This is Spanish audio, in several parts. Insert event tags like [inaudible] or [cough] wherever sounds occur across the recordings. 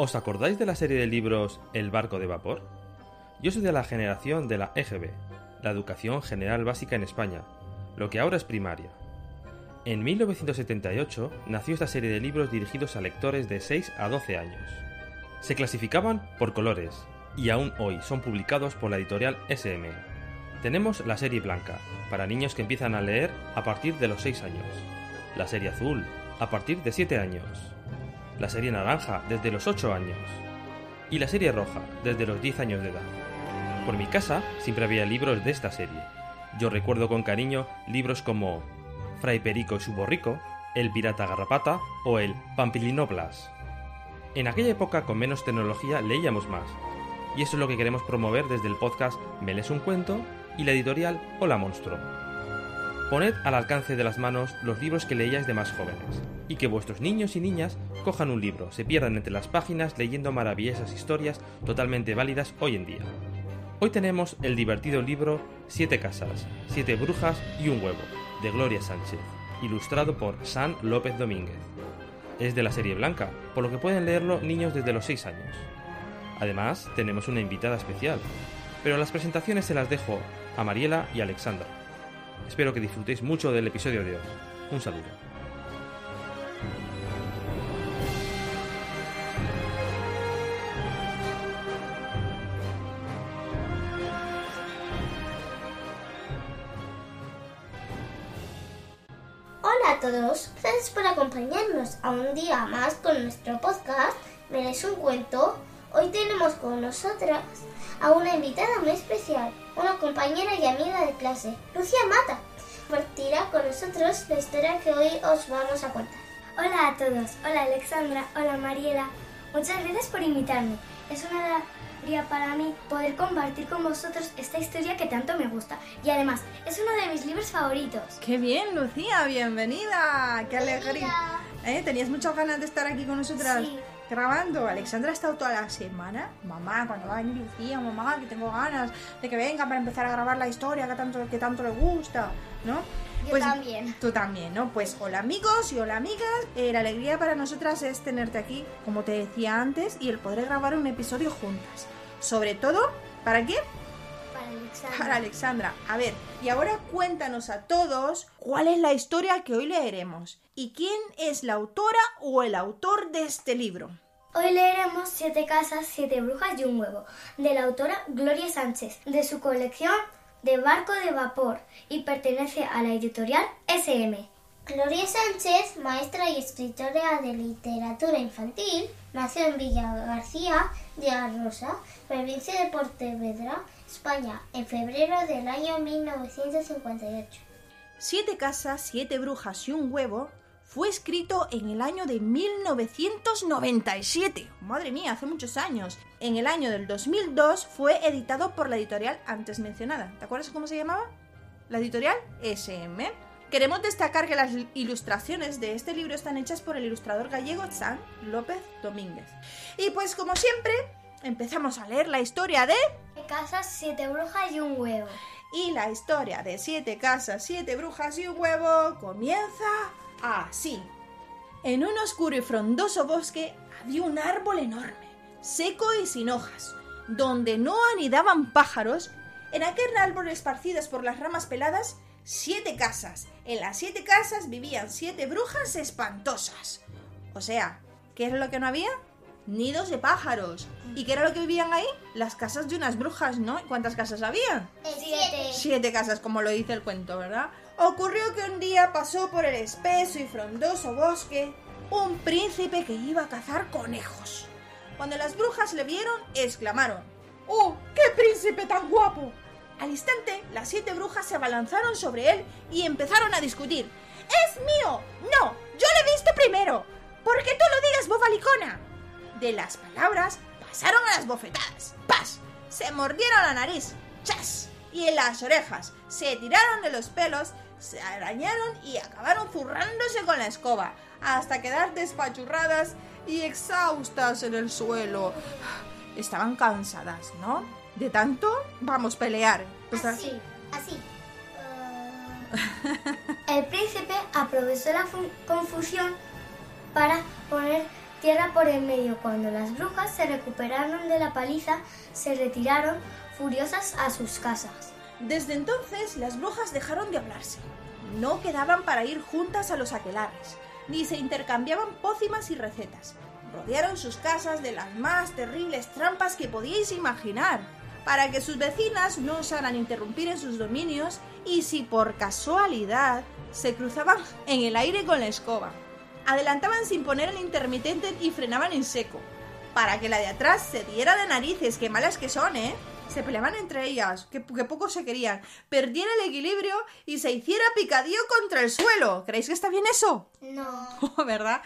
¿Os acordáis de la serie de libros El barco de vapor? Yo soy de la generación de la EGB, la Educación General Básica en España, lo que ahora es primaria. En 1978 nació esta serie de libros dirigidos a lectores de 6 a 12 años. Se clasificaban por colores y aún hoy son publicados por la editorial SM. Tenemos la serie blanca, para niños que empiezan a leer a partir de los 6 años. La serie azul, a partir de 7 años la serie naranja desde los 8 años y la serie roja desde los 10 años de edad. Por mi casa siempre había libros de esta serie. Yo recuerdo con cariño libros como Fray Perico y su borrico, El pirata garrapata o el Pampilinoplas. En aquella época con menos tecnología leíamos más, y eso es lo que queremos promover desde el podcast Me lees un cuento y la editorial Hola Monstruo. Poned al alcance de las manos los libros que leíais de más jóvenes, y que vuestros niños y niñas cojan un libro, se pierdan entre las páginas leyendo maravillosas historias totalmente válidas hoy en día. Hoy tenemos el divertido libro Siete casas, siete brujas y un huevo, de Gloria Sánchez, ilustrado por San López Domínguez. Es de la serie blanca, por lo que pueden leerlo niños desde los 6 años. Además, tenemos una invitada especial, pero las presentaciones se las dejo a Mariela y Alexandra. Espero que disfrutéis mucho del episodio de hoy. Un saludo. Hola a todos, gracias por acompañarnos a un día más con nuestro podcast ¿Me lees un cuento? Hoy tenemos con nosotras a una invitada muy especial, una compañera y amiga de clase, Lucia Mata. Compartirá con nosotros la historia que hoy os vamos a contar. Hola a todos, hola Alexandra, hola Mariela. Muchas gracias por invitarme. Es una alegría para mí poder compartir con vosotros esta historia que tanto me gusta. Y además, es uno de mis libros favoritos. ¡Qué bien, Lucía! ¡Bienvenida! ¡Qué alegría! ¿Eh? ¿Tenías muchas ganas de estar aquí con nosotras Sí. Grabando? Alexandra ha estado toda la semana. Mamá, cuando va a venir Lucía, mamá, que tengo ganas de que venga para empezar a grabar la historia que tanto, que tanto le gusta, ¿no? Yo también. Tú también, ¿no? Pues hola amigos y hola amigas. Eh, la alegría para nosotras es tenerte aquí, como te decía antes, y el poder grabar un episodio juntas. Sobre todo, ¿para qué? Para Alexandra. Para Alexandra. A ver, y ahora cuéntanos a todos cuál es la historia que hoy leeremos y quién es la autora o el autor de este libro. Hoy leeremos Siete casas, siete brujas y un huevo, de la autora Gloria Sánchez, de su colección de Barco de Vapor, y pertenece a la editorial SM. Gloria Sánchez, maestra y escritora de literatura infantil, nació en Villa García de Arrosa, provincia de Pontevedra, España, en febrero del año 1958. Siete casas, siete brujas y un huevo fue escrito en el año de 1997. Madre mía, hace muchos años. En el año del 2002 fue editado por la editorial antes mencionada. ¿Te acuerdas cómo se llamaba? La editorial SM. Queremos destacar que las ilustraciones de este libro están hechas por el ilustrador gallego San López Domínguez. Y pues como siempre, empezamos a leer la historia de... Siete casas, siete brujas y un huevo. Y la historia de siete casas, siete brujas y un huevo comienza así. En un oscuro y frondoso bosque había un árbol enorme, seco y sin hojas, donde no anidaban pájaros. En aquel árbol esparcidas por las ramas peladas, siete casas. En las siete casas vivían siete brujas espantosas. O sea, ¿qué era lo que no había? Nidos de pájaros. ¿Y qué era lo que vivían ahí? Las casas de unas brujas, ¿no? ¿Y ¿Cuántas casas habían? Siete. Siete casas, como lo dice el cuento, ¿verdad? Ocurrió que un día pasó por el espeso y frondoso bosque un príncipe que iba a cazar conejos. Cuando las brujas le vieron, exclamaron: ¡Oh, qué príncipe tan guapo! Al instante, las siete brujas se abalanzaron sobre él y empezaron a discutir. ¡Es mío! ¡No! ¡Yo lo he visto primero! De las palabras pasaron a las bofetadas. ¡Pas! Se mordieron la nariz. ¡Chas! Y en las orejas. Se tiraron de los pelos, se arañaron y acabaron zurrándose con la escoba, hasta quedar despachurradas y exhaustas en el suelo. Estaban cansadas, ¿no? De tanto, vamos a pelear. Pues Así, así. El príncipe aprovechó la fu- confusión para poner tierra por el medio. Cuando las brujas se recuperaron de la paliza, se retiraron furiosas a sus casas. Desde entonces las brujas dejaron de hablarse. No quedaban para ir juntas a los aquelares, ni se intercambiaban pócimas y recetas. Rodearon sus casas de las más terribles trampas que podíais imaginar, para que sus vecinas no osaran interrumpir en sus dominios y si por casualidad se cruzaban en el aire con la escoba. Adelantaban sin poner el intermitente y frenaban en seco, para que la de atrás se diera de narices, qué malas que son, ¿eh? Se peleaban entre ellas, que, que poco se querían, perdiera el equilibrio y se hiciera picadillo contra el suelo. ¿Creéis que está bien eso? No. [laughs] ¿Verdad?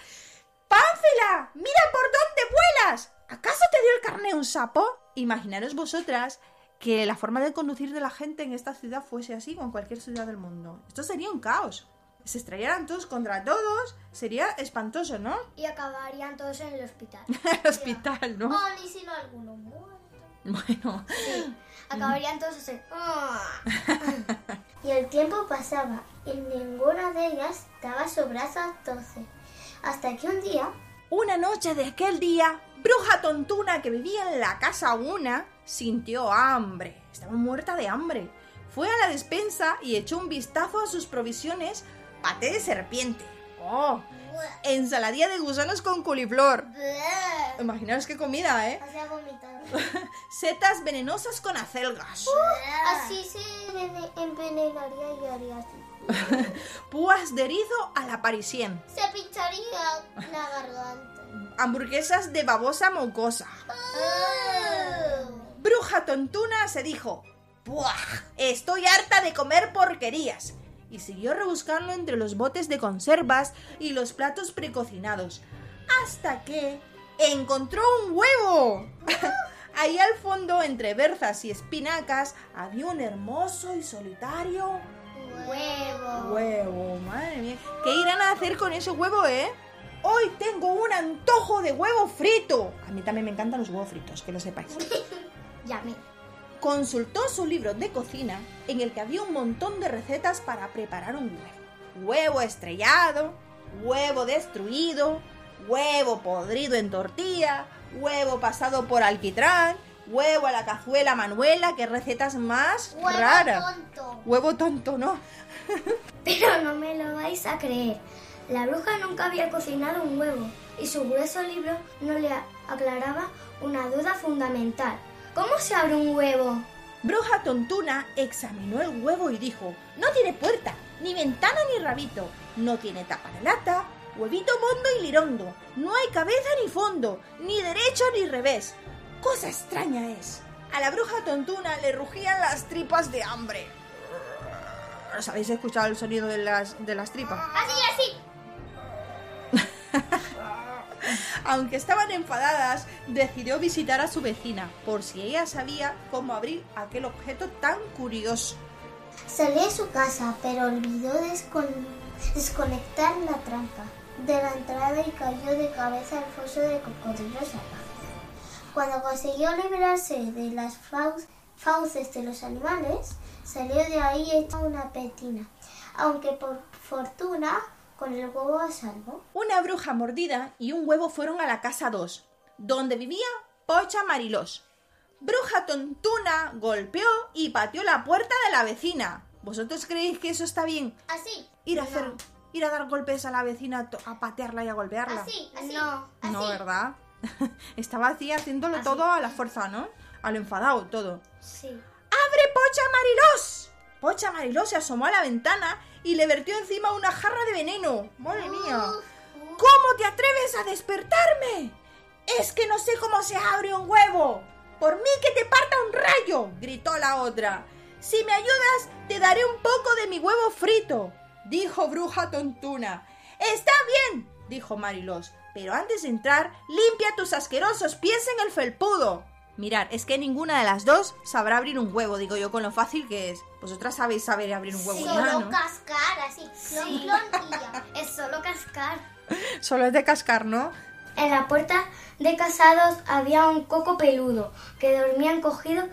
¡Pánfila! ¡Mira por dónde vuelas! ¿Acaso te dio el carné un sapo? Imaginaros vosotras que la forma de conducir de la gente en esta ciudad fuese así con cualquier ciudad del mundo. Esto sería un caos. Se estrellaran todos contra todos, sería espantoso, ¿no? [laughs] Y acabarían todos en el hospital. [laughs] El hospital, ¿no? Oh, ni si no alguno muerto. Bueno, [laughs] Acabarían todos así. "Ah". Y el tiempo pasaba y ninguna de ellas daba su brazo a torcer. Hasta que un día Una noche de aquel día, Bruja Tontuna, que vivía en la casa una, sintió hambre. Estaba muerta de hambre. Fue a la despensa y echó un vistazo a sus provisiones. Paté de serpiente. ¡Oh! Ensaladilla de gusanos con coliflor. Imaginaos qué comida, ¿eh? [laughs] Setas venenosas con acelgas. Así se envene- envenenaría y haría así. [laughs] Púas de erizo a la parisien. Se pincharía la garganta. Hamburguesas de babosa mocosa. Bruja tontuna se dijo, ¡Buah! Estoy harta de comer porquerías. Y siguió rebuscando entre los botes de conservas y los platos precocinados. Hasta que encontró un huevo. [laughs] Ahí al fondo, entre berzas y espinacas, había un hermoso y solitario Huevo. huevo. Madre mía. ¿Qué irán a hacer con ese huevo, eh? Hoy tengo un antojo de huevo frito. A mí también me encantan los huevos fritos, que lo sepáis. Y a mí. Consultó su libro de cocina en el que había un montón de recetas para preparar un huevo. Huevo estrellado, huevo destruido, huevo podrido en tortilla, huevo pasado por alquitrán, huevo a la cazuela manuela, qué recetas más Huevo raras. tonto. Huevo tonto, ¿no? [laughs] Pero no me lo vais a creer. La bruja nunca había cocinado un huevo y su grueso libro no le aclaraba una duda fundamental. ¿Cómo se abre un huevo? Bruja tontuna examinó el huevo y dijo, no tiene puerta, ni ventana ni rabito, no tiene tapa de lata, huevito mondo y lirondo, no hay cabeza ni fondo, ni derecho ni revés. Cosa extraña es. A la bruja tontuna le rugían las tripas de hambre. ¿Os habéis escuchado el sonido de las, de las tripas? Así, así. [laughs] Aunque estaban enfadadas, decidió visitar a su vecina, por si ella sabía cómo abrir aquel objeto tan curioso. Salió de su casa, pero olvidó descon- desconectar la trampa de la entrada y cayó de cabeza al foso de cocodrilos. Cuando consiguió liberarse de las fau- fauces de los animales, salió de ahí hecha una petina, aunque por fortuna con el huevo a salvo. Una bruja mordida y un huevo fueron a la casa 2, donde vivía Pocha Marilós. Bruja tontuna golpeó y pateó la puerta de la vecina. ¿Vosotros creéis que eso está bien? Así. Ir a hacer, ir a dar golpes a la vecina, a patearla y a golpearla. Así, así. No. así. No, ¿verdad? [laughs] Estaba así haciéndolo todo a la fuerza, ¿no? A lo enfadado todo. Sí. ¡Abre, Pocha Marilós! Pocha Marilós se asomó a la ventana y le vertió encima una jarra de veneno. ¡Madre mía! ¿Cómo te atreves a despertarme? Es que no sé cómo se abre un huevo. Por mí que te parta un rayo, gritó la otra. Si me ayudas, te daré un poco de mi huevo frito, dijo Bruja Tontuna. Está bien, dijo Marilos, pero antes de entrar, limpia tus asquerosos pies en el felpudo. Mirad, es que ninguna de las dos sabrá abrir un huevo, digo yo, con lo fácil que es. Vosotras sabéis saber abrir un huevo Sí, solo ¿no? cascar, así. Clon, Sí. clon y ya. Es solo cascar. [laughs] Solo es de cascar, ¿no? En la puerta de casados había un coco peludo que dormía encogido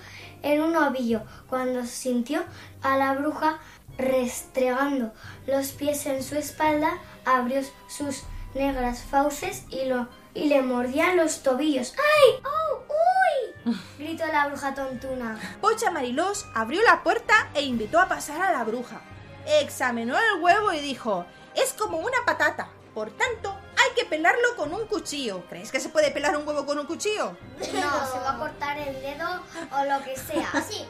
en un ovillo. Cuando sintió a la bruja restregando los pies en su espalda, abrió sus negras fauces y, lo, y le mordían los tobillos. ¡Ay! ¡Oh! ¡Uy! gritó la bruja tontuna. Pocha Marilós abrió la puerta e invitó a pasar a la bruja. Examinó el huevo y dijo, es como una patata, por tanto hay que pelarlo con un cuchillo. ¿Crees que se puede pelar un huevo con un cuchillo? No, se va a cortar el dedo o lo que sea. Así.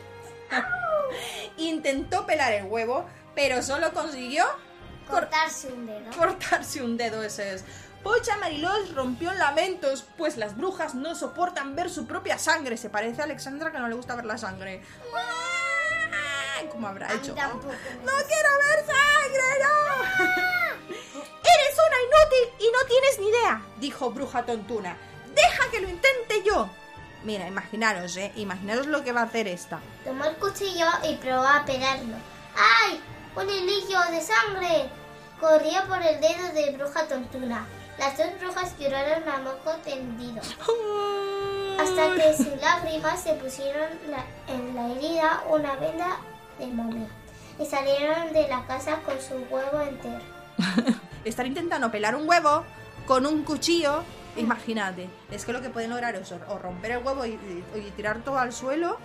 [laughs] Intentó pelar el huevo, pero solo consiguió Cortarse un dedo. cortarse un dedo, ese es. Pocha Marilós rompió en lamentos, pues las brujas no soportan ver su propia sangre. Se parece a Alexandra que no le gusta ver la sangre. ¡Ah! ¿Cómo habrá hecho? ¡No quiero ver sangre, no! ¡Eres una inútil y no tienes ni idea! Dijo Bruja Tontuna. ¡Deja que lo intente yo! Mira, imaginaros, ¿eh? Imaginaros lo que va a hacer esta. Tomó el cuchillo y probó a pelarlo. ¡Ay! ¡Un hilillo de sangre! Corría por el dedo de bruja tontuna. Las dos brujas lloraron a moco tendido. Hasta que sin lágrimas se pusieron la- en la herida una venda de momia. Y salieron de la casa con su huevo entero. [laughs] Estar intentando pelar un huevo con un cuchillo, imagínate. Es que lo que pueden lograr es o o romper el huevo y, y- y tirar todo al suelo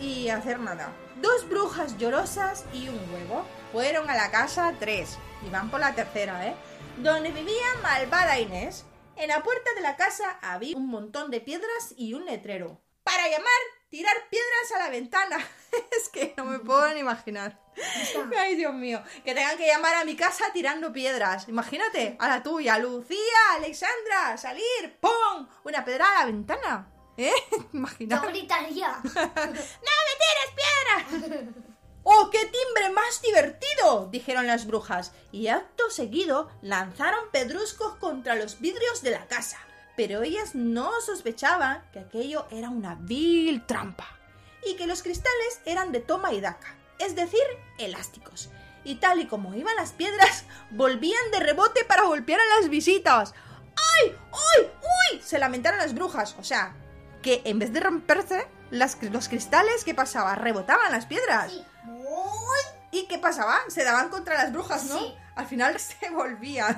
y hacer nada. Dos brujas llorosas y un huevo. Fueron a la casa tres y van por la tercera, ¿eh? Donde vivía malvada Inés. En la puerta de la casa había un montón de piedras y un letrero. Para llamar, tirar piedras a la ventana. [laughs] es que no me puedo ni imaginar. [laughs] Ay, Dios mío. Que tengan que llamar a mi casa tirando piedras. Imagínate, a la tuya, Lucía, Alexandra, salir, ¡pum! Una piedra a la ventana. ¿Eh? [laughs] Yo Imagínate. gritaría. ¡No me tires piedras! ¡Oh, qué timbre más divertido! dijeron las brujas, y acto seguido lanzaron pedruscos contra los vidrios de la casa. Pero ellas no sospechaban que aquello era una vil trampa, y que los cristales eran de toma y daca, es decir, elásticos. Y tal y como iban las piedras, [laughs] volvían de rebote para golpear a las visitas. ¡Ay! ¡Uy! ¡Uy! Se lamentaron las brujas. O sea, que en vez de romperse, los cristales, ¿qué pasaba? Rebotaban las piedras. ¿Y qué pasaba? Se daban contra las brujas, ¿no? Sí. Al final [laughs] se volvían.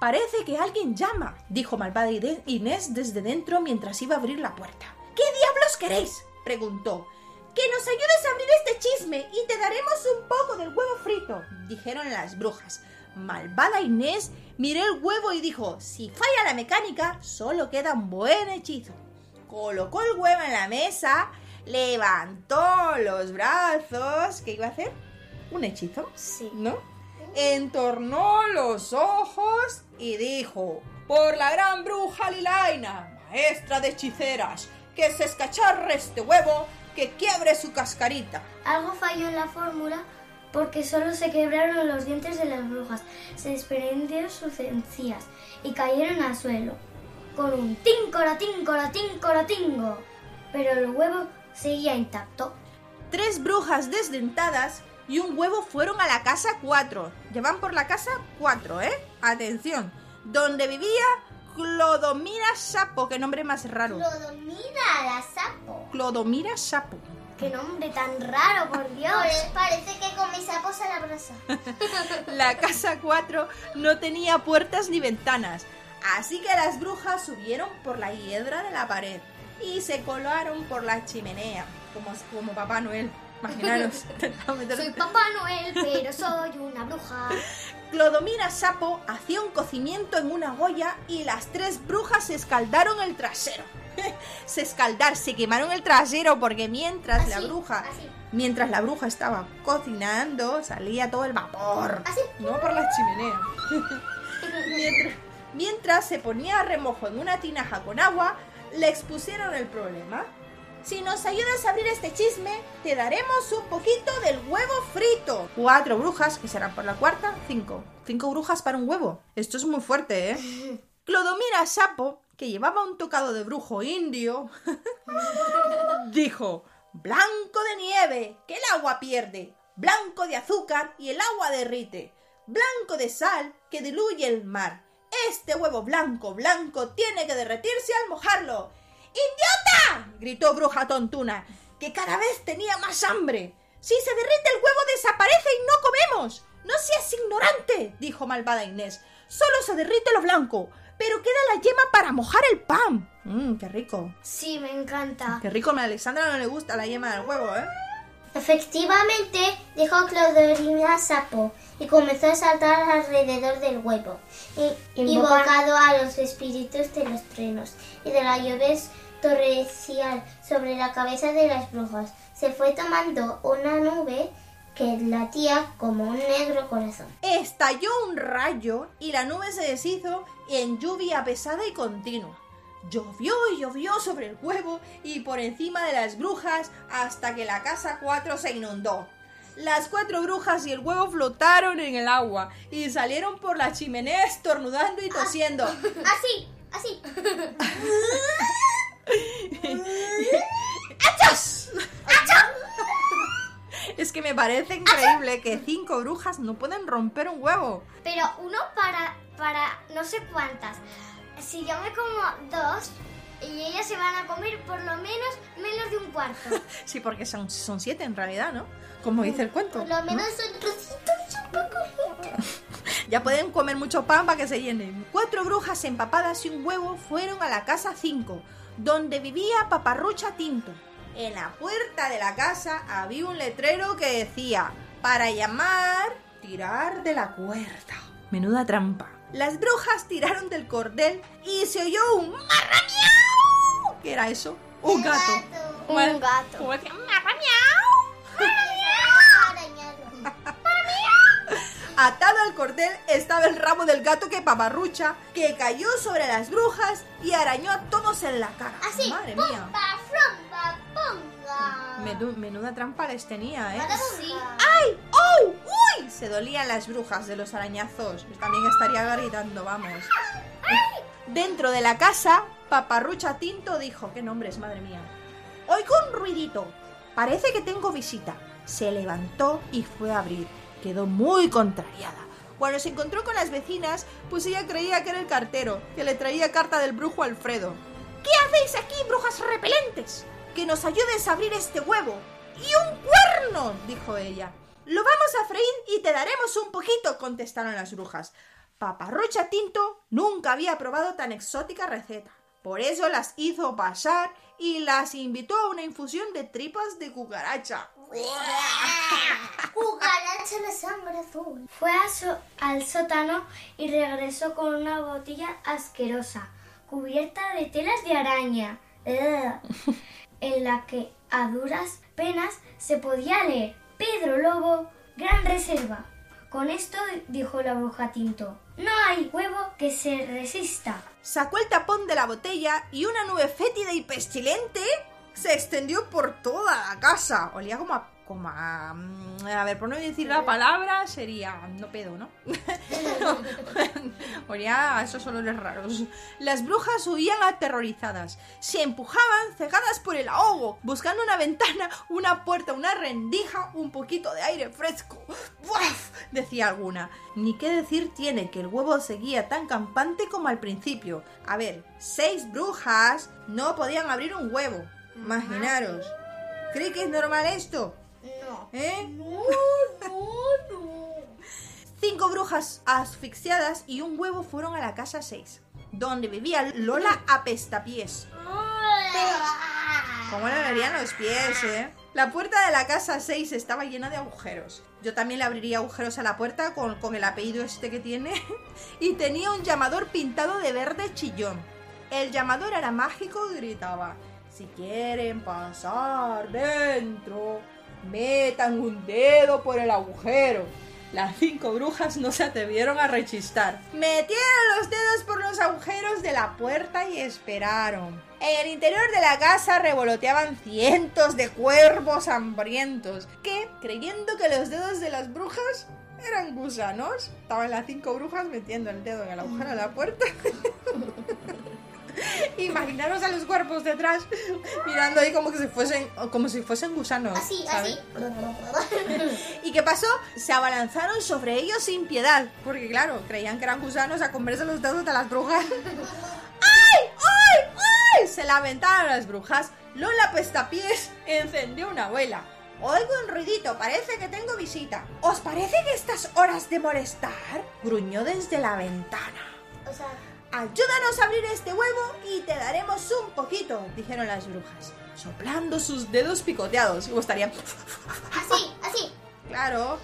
Parece que alguien llama, dijo malvada Inés desde dentro mientras iba a abrir la puerta. ¿Qué diablos queréis? preguntó. Que nos ayudes a abrir este chisme y te daremos un poco del huevo frito, dijeron las brujas. Malvada Inés miró el huevo y dijo, si falla la mecánica, solo queda un buen hechizo. Colocó el huevo en la mesa, levantó los brazos. ¿Qué iba a hacer? ¿Un hechizo? Sí. ¿No? Entornó los ojos y dijo, por la gran bruja Lilaina, maestra de hechiceras, que se escacharre este huevo, que quiebre su cascarita. Algo falló en la fórmula porque solo se quebraron los dientes de las brujas, se desprendieron sus encías y cayeron al suelo con un tíncora, tíncora, tíncora, tingo. Pero el huevo seguía intacto. Tres brujas desdentadas y un huevo fueron a la casa 4. Llevan por la casa 4, ¿eh? Atención. Donde vivía Clodomira Sapo. Qué nombre más raro. Clodomira la sapo. Clodomira Sapo. Qué nombre tan raro, por [laughs] Dios. Pare- parece que comí sapos a la brasa. [laughs] La casa 4 no tenía puertas ni ventanas, así que las brujas subieron por la hiedra de la pared y se colaron por la chimenea, como, como Papá Noel. Imaginaros. [laughs] Soy Papá Noel, pero soy una bruja. [laughs] Clodomira Sapo hacía un cocimiento en una olla y las tres brujas se escaldaron el trasero. [laughs] se escaldar, se quemaron el trasero porque mientras la bruja, así. mientras la bruja estaba cocinando, salía todo el vapor. Así. No por la chimenea. mientras, mientras se ponía a remojo en una tinaja con agua, le expusieron el problema. Si nos ayudas a abrir este chisme, te daremos un poquito del huevo frito. Cuatro brujas, que serán por la cuarta, cinco. Cinco brujas para un huevo. Esto es muy fuerte, ¿eh? [laughs] Clodomira Sapo, que llevaba un tocado de brujo indio, [laughs] dijo, blanco de nieve, que el agua pierde, blanco de azúcar y el agua derrite, blanco de sal, que diluye el mar. Este huevo blanco, blanco, tiene que derretirse al mojarlo. ¡Idiota! gritó Bruja Tontuna, que cada vez tenía más hambre. Si se derrite el huevo desaparece y no comemos. No seas ignorante, dijo malvada Inés. Solo se derrite lo blanco, pero queda la yema para mojar el pan. Mmm, qué rico. Sí, me encanta. Qué rico, a Alexandra no le gusta la yema del huevo, ¿eh? Efectivamente, dijo Clodorina Sapo y comenzó a saltar alrededor del huevo, y- Invoca- invocado a los espíritus de los truenos y de la lluvia torrencial sobre la cabeza de las brujas. Se fue tomando una nube que latía como un negro corazón. Estalló un rayo y la nube se deshizo en lluvia pesada y continua. Llovió y llovió sobre el huevo y por encima de las brujas hasta que la casa 4 se inundó. Las cuatro brujas y el huevo flotaron en el agua y salieron por la chimenea estornudando y tosiendo. Así, así. [laughs] ¡Achas! Es que me parece increíble que cinco brujas no pueden romper un huevo. Pero uno para, para no sé cuántas. Si yo me como dos y ellas se van a comer por lo menos menos de un cuarto. [laughs] Sí, porque son, son siete en realidad, ¿no? Como dice el cuento. Por lo ¿no? menos un trocito un poco. [laughs] Ya pueden comer mucho pan para que se llenen. Cuatro brujas empapadas y un huevo fueron a la casa 5, donde vivía Paparrucha Tinto. En la puerta de la casa había un letrero que decía, para llamar, tirar de la cuerda. Menuda trampa. Las brujas tiraron del cordel y se oyó un marramiau. ¿Qué era eso? Un gato. Un gato. Como decía. [laughs] Atado al cordel estaba el rabo del gato que paparrucha, que cayó sobre las brujas y arañó a todos en la cara. Así. Madre mía. Pumba, fromba, ponga. Menuda trampa les tenía, ¿eh? Sí. ¡Ay! ¡Oh! Se dolían las brujas de los arañazos. Yo también estaría gritando, vamos. Dentro de la casa, Paparrucha Tinto dijo, ¿qué nombres, madre mía? Oigo un ruidito. Parece que tengo visita. Se levantó y fue a abrir. Quedó muy contrariada. Cuando se encontró con las vecinas, pues ella creía que era el cartero, que le traía carta del brujo Alfredo. ¿Qué hacéis aquí, brujas repelentes? Que nos ayudes a abrir este huevo. ¡Y un cuerno! dijo ella. Lo vamos a freír y te daremos un poquito, contestaron las brujas. Paparrocha Tinto nunca había probado tan exótica receta. Por eso las hizo pasar y las invitó a una infusión de tripas de cucaracha. [laughs] Cucaracha de sangre azul. Fue al sótano y regresó con una botella asquerosa, cubierta de telas de araña, [laughs] en la que a duras penas se podía leer Pedro Lobo, gran reserva. Con esto dijo la bruja Tinto, no hay huevo que se resista. Sacó el tapón de la botella y una nube fétida y pestilente se extendió por toda la casa. Olía como a... Como a, mm, a ver, por no decir la palabra, sería... No pedo, ¿no? [laughs] Olía a esos olores raros. Las brujas huían aterrorizadas. Se empujaban, cegadas por el ahogo, buscando una ventana, una puerta, una rendija, un poquito de aire fresco. ¡Buaf! decía alguna. Ni qué decir tiene que el huevo seguía tan campante como al principio. A ver, seis brujas no podían abrir un huevo. Imaginaros. ¿Cree que es normal esto? No. ¿Eh? [laughs] No, no, no. Cinco brujas asfixiadas y un huevo fueron a la casa 6, donde vivía Lola Apestapiés. ¿Cómo le verían los pies, eh? La puerta de la casa 6 estaba llena de agujeros. Yo también le abriría agujeros a la puerta con, con el apellido este que tiene. [laughs] Y tenía un llamador pintado de verde chillón. El llamador era mágico y gritaba: Si quieren pasar dentro, metan un dedo por el agujero. Las cinco brujas no se atrevieron a rechistar. Metieron los dedos por los agujeros de la puerta y esperaron. En el interior de la casa revoloteaban cientos de cuervos hambrientos que, creyendo que los dedos de las brujas eran gusanos, estaban las cinco brujas metiendo el dedo en el agujero de la puerta. [laughs] [laughs] Imaginaros a los cuerpos detrás mirando ahí como que si fuesen como si fuesen gusanos. Así, ¿sabes? así. [laughs] ¿Y qué pasó? Se abalanzaron sobre ellos sin piedad, porque claro, creían que eran gusanos a comerse los dedos de las brujas. [laughs] ¡Ay! ¡Ay! ¡Ay! Se lamentaron las brujas. Lola Pestapiés encendió una vela. Oigo un ruidito, parece que tengo visita. ¿Os parece que estas horas de molestar? Gruñó desde la ventana. O sea, Ayúdanos a abrir este huevo y te daremos un poquito, dijeron las brujas, soplando sus dedos picoteados. Me gustaría. así, así. Claro.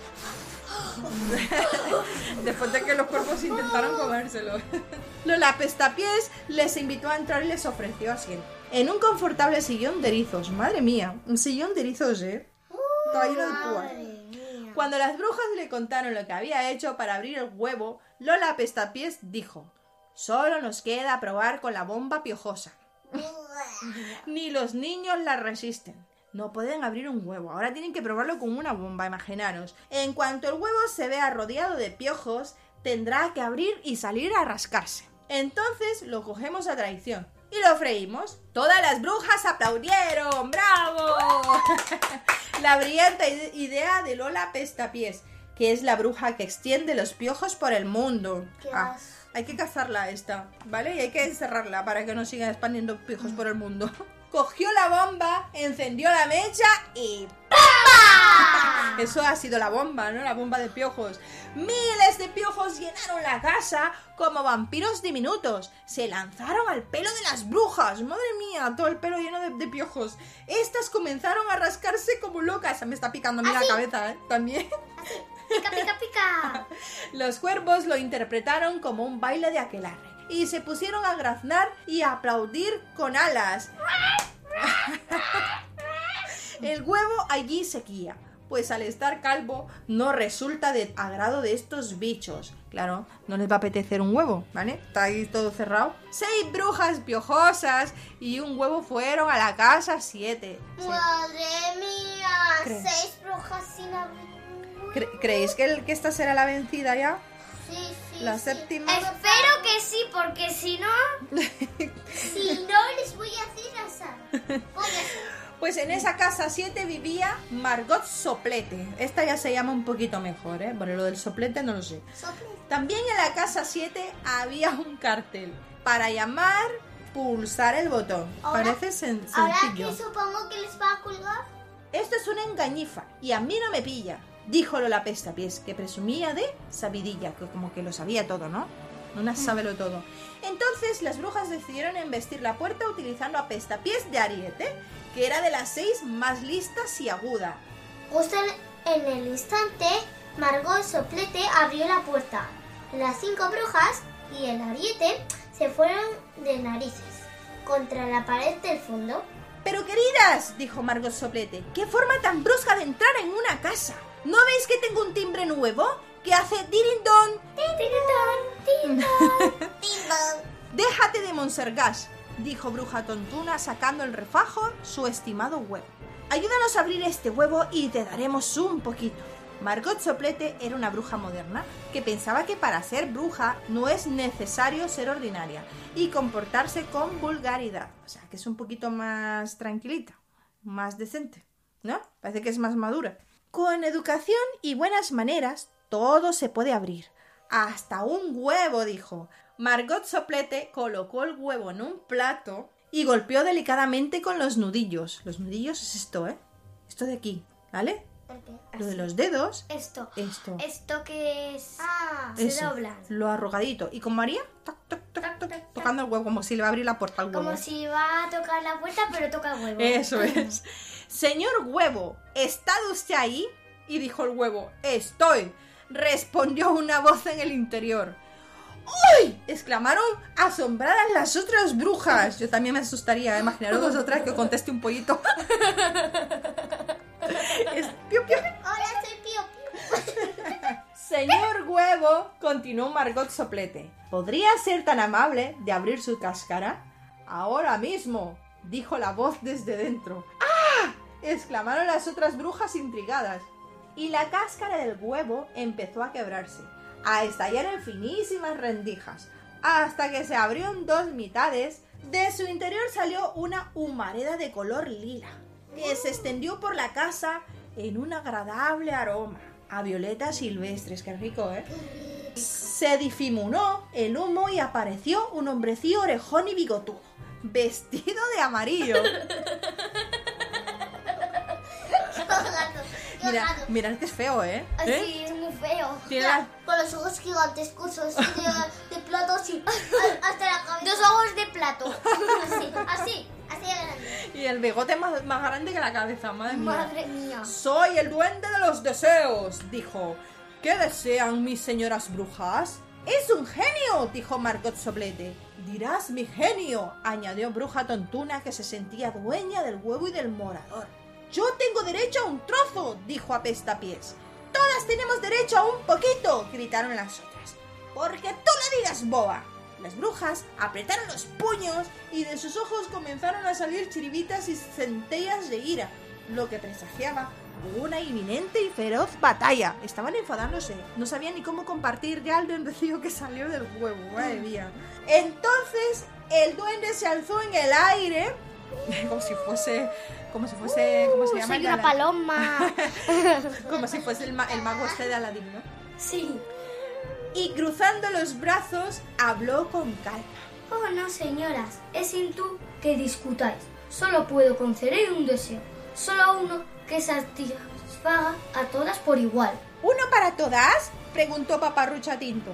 [laughs] Después de que los cuerpos intentaron comérselo. [laughs] Lola Pestapiés les invitó a entrar y les ofreció asiento. En un confortable sillón de erizos. Madre mía, un sillón de erizos, ¿eh? Estaba lleno de púas. Cuando las brujas le contaron lo que había hecho para abrir el huevo, Lola Pestapiés dijo: Solo nos queda probar con la bomba piojosa. [laughs] Ni los niños la resisten. No pueden abrir un huevo. Ahora tienen que probarlo con una bomba, imaginaros. En cuanto el huevo se vea rodeado de piojos, tendrá que abrir y salir a rascarse. Entonces lo cogemos a traición. Y lo freímos. Todas las brujas aplaudieron. ¡Bravo! [laughs] la brillante ide- idea de Lola Pestapiés, que es la bruja que extiende los piojos por el mundo. Qué Ah. Hay que cazarla esta, ¿vale? Y hay que encerrarla para que no siga expandiendo piojos por el mundo. [laughs] Cogió la bomba, encendió la mecha y ¡pam! [laughs] Eso ha sido la bomba, ¿no? La bomba de piojos. Miles de piojos llenaron la casa como vampiros diminutos. Se lanzaron al pelo de las brujas. Madre mía, todo el pelo lleno de, de piojos. Estas comenzaron a rascarse como locas. Se me está picando a mí la cabeza, ¿eh? También. Pica, pica, pica. [laughs] Los cuervos lo interpretaron como un baile de aquelarre y se pusieron a graznar y a aplaudir con alas. [laughs] El huevo allí sequía, pues al estar calvo no resulta de agrado de estos bichos. Claro, no les va a apetecer un huevo, ¿vale? Está ahí todo cerrado. Seis brujas piojosas y un huevo fueron a la casa siete. Madre mía. Seis brujas sin abrir. Cre- ¿Creéis que, el- que esta será la vencida ya? Sí, sí. La sí. séptima. Espero que sí, porque si no... [laughs] Si no, les voy a hacer asar. Voy a hacer. Pues en esa casa 7 vivía Margot Soplete. Esta ya se llama un poquito mejor, ¿eh? Bueno, lo del soplete no lo sé. Sople. También en la casa 7 había un cartel para llamar, pulsar el botón. Ahora- Parece sen- Ahora sencillo. que supongo que les va a colgar. Esto es una engañifa y a mí no me pilla. Dijo Lola Pestapiés, que presumía de sabidilla, que como que lo sabía todo, ¿no? Una sábelo todo. Entonces las brujas decidieron embestir la puerta utilizando a Pestapiés de Ariete, que era de las seis más listas y aguda. Justo en el instante, Margot Soplete abrió la puerta. Las cinco brujas y el ariete se fueron de narices contra la pared del fondo. Pero queridas, dijo Margot Soplete, ¿qué forma tan brusca de entrar en una casa? ¿No veis que tengo un timbre nuevo? Que hace dirindón. [laughs] Déjate de Monsergas, dijo Bruja Tontuna sacando el refajo su estimado huevo. Ayúdanos a abrir este huevo y te daremos un poquito. Margot Soplete era una bruja moderna que pensaba que para ser bruja no es necesario ser ordinaria y comportarse con vulgaridad. O sea, que es un poquito más tranquilita, más decente, ¿no? Parece que es más madura. Con educación y buenas maneras, todo se puede abrir. Hasta un huevo, dijo. Margot Soplete colocó el huevo en un plato y golpeó delicadamente con los nudillos. Los nudillos es esto, ¿eh? Esto de aquí, ¿vale? Lo de los dedos, Esto. esto. Esto que es... Ah, se doblan. Lo arrugadito. Y con María, tocando el huevo, como si le va a abrir la puerta al huevo. Como si va a tocar la puerta, pero toca el huevo. Eso es. Señor huevo, ¿está usted ahí? Y dijo el huevo, estoy. Respondió una voz en el interior. ¡Uy! exclamaron asombradas las otras brujas. Yo también me asustaría, imaginaros vosotras que conteste un pollito. [laughs] Es piu, piu. Hola, soy Pío Pío. [laughs] huevo, continuó Margot Soplete. ¿Podría ser tan amable de abrir su cáscara? Ahora mismo, dijo la voz desde dentro. Exclamaron las otras brujas intrigadas. Y la cáscara del huevo empezó a quebrarse, a estallar en finísimas rendijas, hasta que se abrió en dos mitades. De su interior salió una humareda de color lila, que se extendió por la casa en un agradable aroma a violetas silvestres. Qué rico, ¿eh? Se difuminó el humo y apareció un hombrecillo orejón y bigotudo, vestido de amarillo. [laughs] Mira, mirad que es feo, ¿eh? Ay, ¿Eh? sí, es muy feo. Tiene la- Con los ojos gigantescos así de, de plato así. Hasta la cabeza. Dos ojos de plato. Así, así, así de grande. Y el bigote más, más grande que la cabeza, madre mía. Madre mía. Soy el duende de los deseos, dijo. ¿Qué desean mis señoras brujas? Es un genio, dijo Margot Soblete. Dirás mi genio, añadió Bruja Tontuna que se sentía dueña del huevo y del morador. Yo tengo derecho a un trozo, dijo Apestapiés. Todas tenemos derecho a un poquito, gritaron las otras. Porque tú lo digas, boba. Las brujas apretaron los puños y de sus ojos comenzaron a salir chiribitas y centellas de ira, lo que presagiaba una inminente y feroz batalla. Estaban enfadándose, no sabían ni cómo compartir ya el duendecillo [laughs] que salió del huevo, madre mía. Entonces el duende se alzó en el aire, [laughs] como si fuese, como si fuese, ¿cómo se llama? Soy una paloma. [laughs] Como si fuese el, ma- el mago este de Aladín, ¿no? Sí. Y cruzando los brazos, habló con calma. Oh, no, señoras. Es sin tú que discutáis. Solo puedo conceder un deseo. Solo uno que satisfaga a todas por igual. ¿Uno para todas? preguntó Paparrucha Tinto.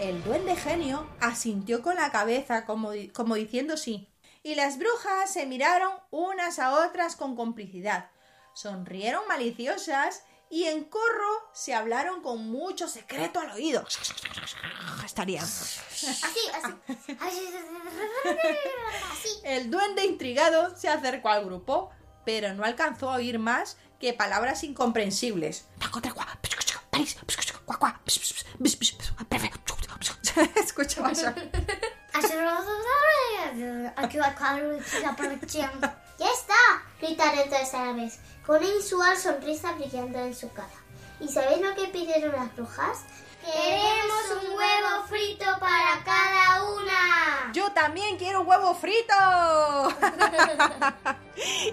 El duende genio asintió con la cabeza como, como diciendo sí. Y las brujas se miraron unas a otras con complicidad. Sonrieron maliciosas y en corro se hablaron con mucho secreto al oído. Estarían. Así, así. Así. El duende intrigado se acercó al grupo, pero no alcanzó a oír más que palabras incomprensibles. [laughs] Escuchaba eso. Ya está, gritaron todas a la vez, con una inusual sonrisa brillando en su cara. ¿Y sabéis lo que pidieron las brujas? ¡Queremos un huevo frito para cada una! Yo también quiero huevo frito. [laughs]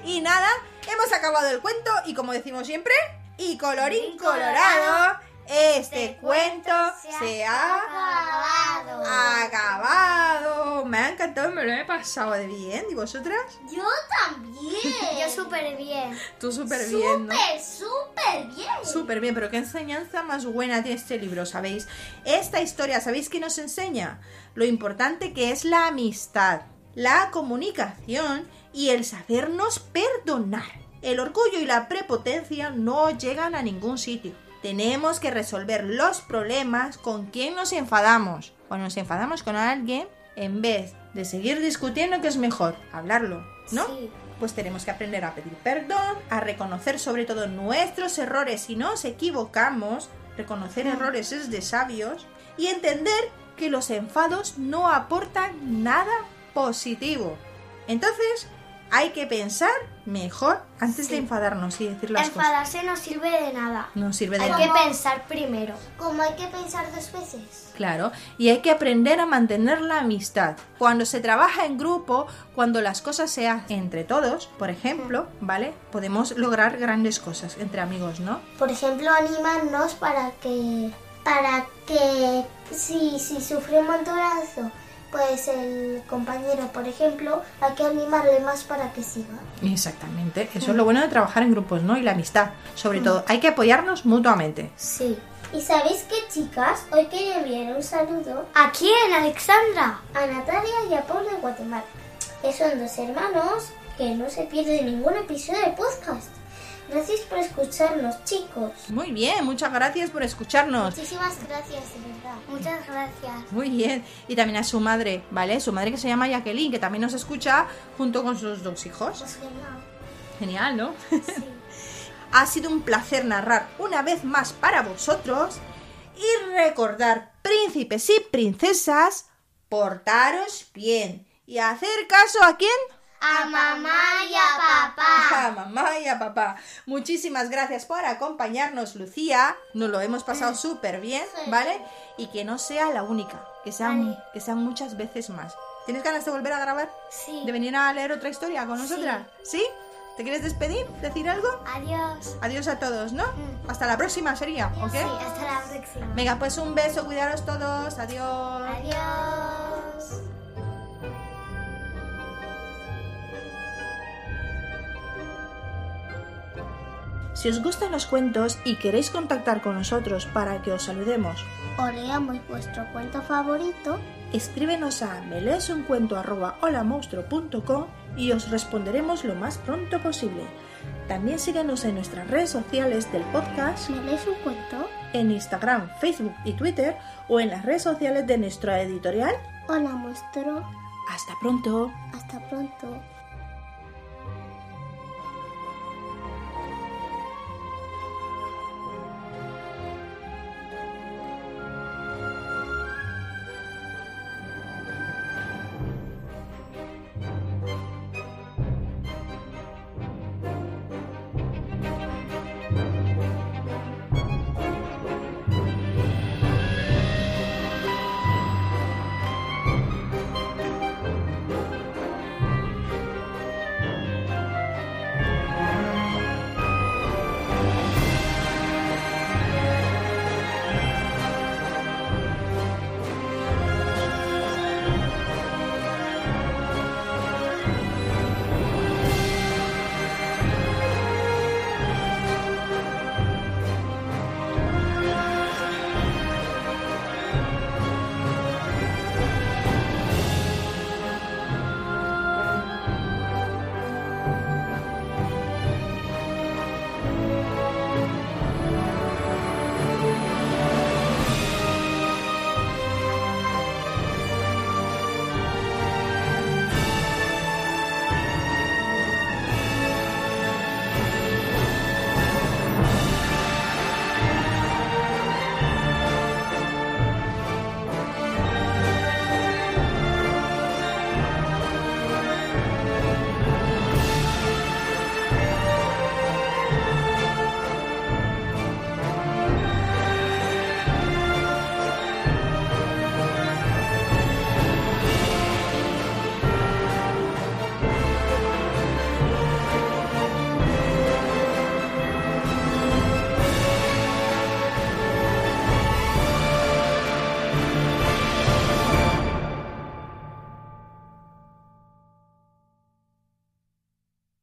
y nada, hemos acabado el cuento y como decimos siempre, y colorín colorado, este cuento se ha acabado. acabado. Me ha encantado, me lo he pasado de bien. ¿Y vosotras? Yo también. [laughs] Yo súper bien. Tú súper bien, ¿no? Súper, súper bien. Súper bien, pero qué enseñanza más buena tiene este libro, ¿sabéis? Esta historia, ¿sabéis qué nos enseña? Lo importante que es la amistad, la comunicación y el sabernos perdonar. El orgullo y la prepotencia no llegan a ningún sitio. Tenemos que resolver los problemas con quien nos enfadamos. Cuando nos enfadamos con alguien, en vez de seguir discutiendo, que es mejor hablarlo, ¿no? Sí. pues tenemos que aprender a pedir perdón, a reconocer sobre todo nuestros errores si nos equivocamos, reconocer errores es de sabios, y entender que los enfados no aportan nada positivo. Entonces, hay que pensar mejor antes de Sí. enfadarnos y decir las cosas. Enfadarse no sirve de nada. No sirve de Hay nada. que pensar primero. Como hay que pensar dos veces. Claro, y hay que aprender a mantener la amistad. Cuando se trabaja en grupo, cuando las cosas se hacen entre todos, por ejemplo, ¿vale? Podemos lograr grandes cosas entre amigos, ¿no? Por ejemplo, animarnos para que para que si, si sufre un montonazo, pues el compañero, por ejemplo, hay que animarle más para que siga. Exactamente, eso es lo bueno de trabajar en grupos, ¿no? Y la amistad, sobre todo, hay que apoyarnos mutuamente. Sí. ¿Y sabéis qué, chicas? Hoy quería enviar un saludo ¿A quién, Alexandra? a Natalia y a Paul de Guatemala, que son dos hermanos que no se pierden ningún episodio de podcast. Gracias por escucharnos, chicos. Muy bien, muchas gracias por escucharnos. Muchísimas gracias, de verdad. Muchas gracias. Muy bien. Y también a su madre, ¿vale? Su madre que se llama Jacqueline, que también nos escucha junto con sus dos hijos. Pues genial. Genial, ¿no? [laughs] ha sido un placer narrar una vez más para vosotros Y recordar, príncipes y princesas, portaros bien. ¿Y hacer caso a quién? A mamá y a papá. [laughs] A mamá y a papá. Muchísimas gracias por acompañarnos, Lucía. Nos lo hemos pasado súper bien, ¿vale? Y que no sea la única, que sean, Vale. que sean muchas veces más. ¿Tienes ganas de volver a grabar? Sí. ¿De venir a leer otra historia con nosotras? ¿Sí? ¿Te quieres despedir? ¿Decir algo? Adiós. Adiós a todos, ¿no? Mm. Hasta la próxima sería, ¿ok? Sí, hasta la próxima. Venga, pues un beso, cuidaros todos. Adiós. Adiós. Si os gustan los cuentos y queréis contactar con nosotros para que os saludemos, O leamos vuestro cuento favorito. escríbenos a meleesuncuento@holamonstruo.com y os responderemos lo más pronto posible. También síguenos en nuestras redes sociales del podcast, ¿Me lees un cuento? en Instagram, Facebook y Twitter o en las redes sociales de nuestra editorial. Hola, monstruo. Hasta pronto. Hasta pronto.